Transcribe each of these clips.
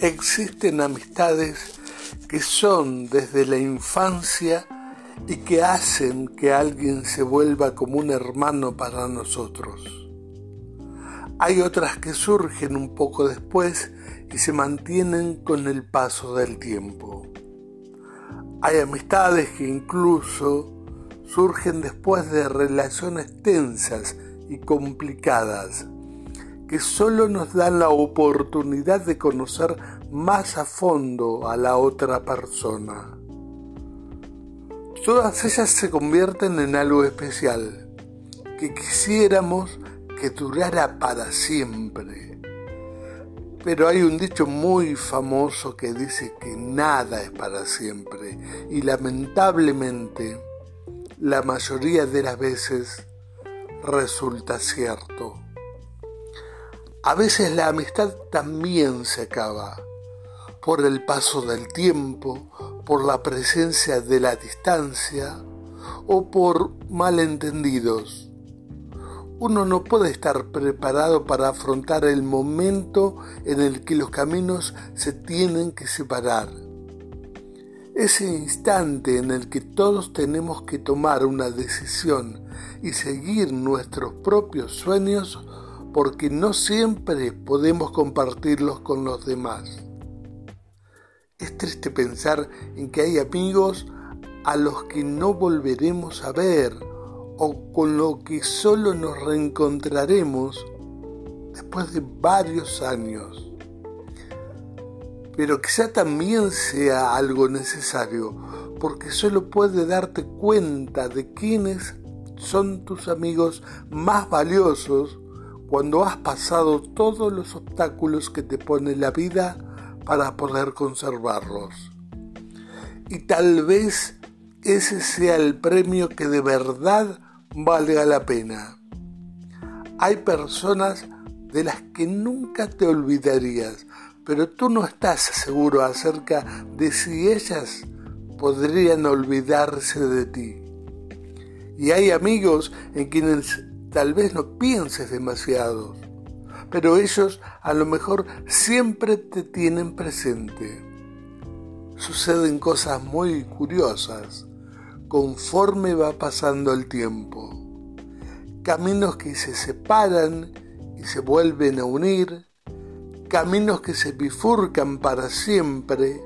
Existen amistades que son desde la infancia y que hacen que alguien se vuelva como un hermano para nosotros. Hay otras que surgen un poco después y se mantienen con el paso del tiempo. Hay amistades que incluso surgen después de relaciones tensas y complicadas que solo nos dan la oportunidad de conocer más a fondo a la otra persona. Todas ellas se convierten en algo especial, que quisiéramos que durara para siempre. Pero hay un dicho muy famoso que dice que nada es para siempre y lamentablemente la mayoría de las veces resulta cierto. A veces la amistad también se acaba por el paso del tiempo, por la presencia de la distancia o por malentendidos. Uno no puede estar preparado para afrontar el momento en el que los caminos se tienen que separar. Ese instante en el que todos tenemos que tomar una decisión y seguir nuestros propios sueños porque no siempre podemos compartirlos con los demás. Es triste pensar en que hay amigos a los que no volveremos a ver o con lo que solo nos reencontraremos después de varios años. Pero quizá también sea algo necesario, porque solo puede darte cuenta de quiénes son tus amigos más valiosos cuando has pasado todos los obstáculos que te pone la vida para poder conservarlos. Y tal vez ese sea el premio que de verdad valga la pena. Hay personas de las que nunca te olvidarías, pero tú no estás seguro acerca de si ellas podrían olvidarse de ti. Y hay amigos en quienes tal vez no pienses demasiado, pero ellos a lo mejor siempre te tienen presente. Suceden cosas muy curiosas conforme va pasando el tiempo. Caminos que se separan y se vuelven a unir, caminos que se bifurcan para siempre,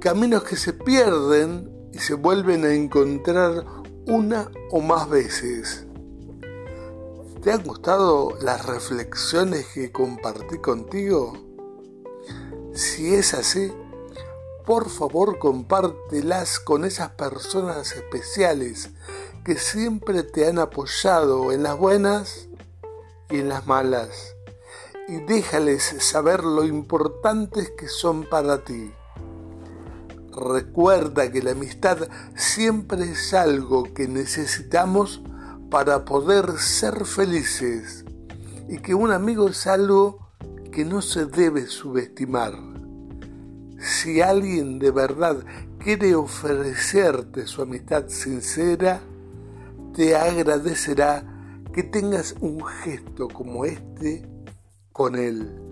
caminos que se pierden y se vuelven a encontrar una o más veces. ¿Te han gustado las reflexiones que compartí contigo? Si es así, por favor compártelas con esas personas especiales que siempre te han apoyado en las buenas y en las malas. Y déjales saber lo importantes que son para ti. Recuerda que la amistad siempre es algo que necesitamos para poder ser felices y que un amigo es algo que no se debe subestimar. Si alguien de verdad quiere ofrecerte su amistad sincera, te agradecerá que tengas un gesto como este con él.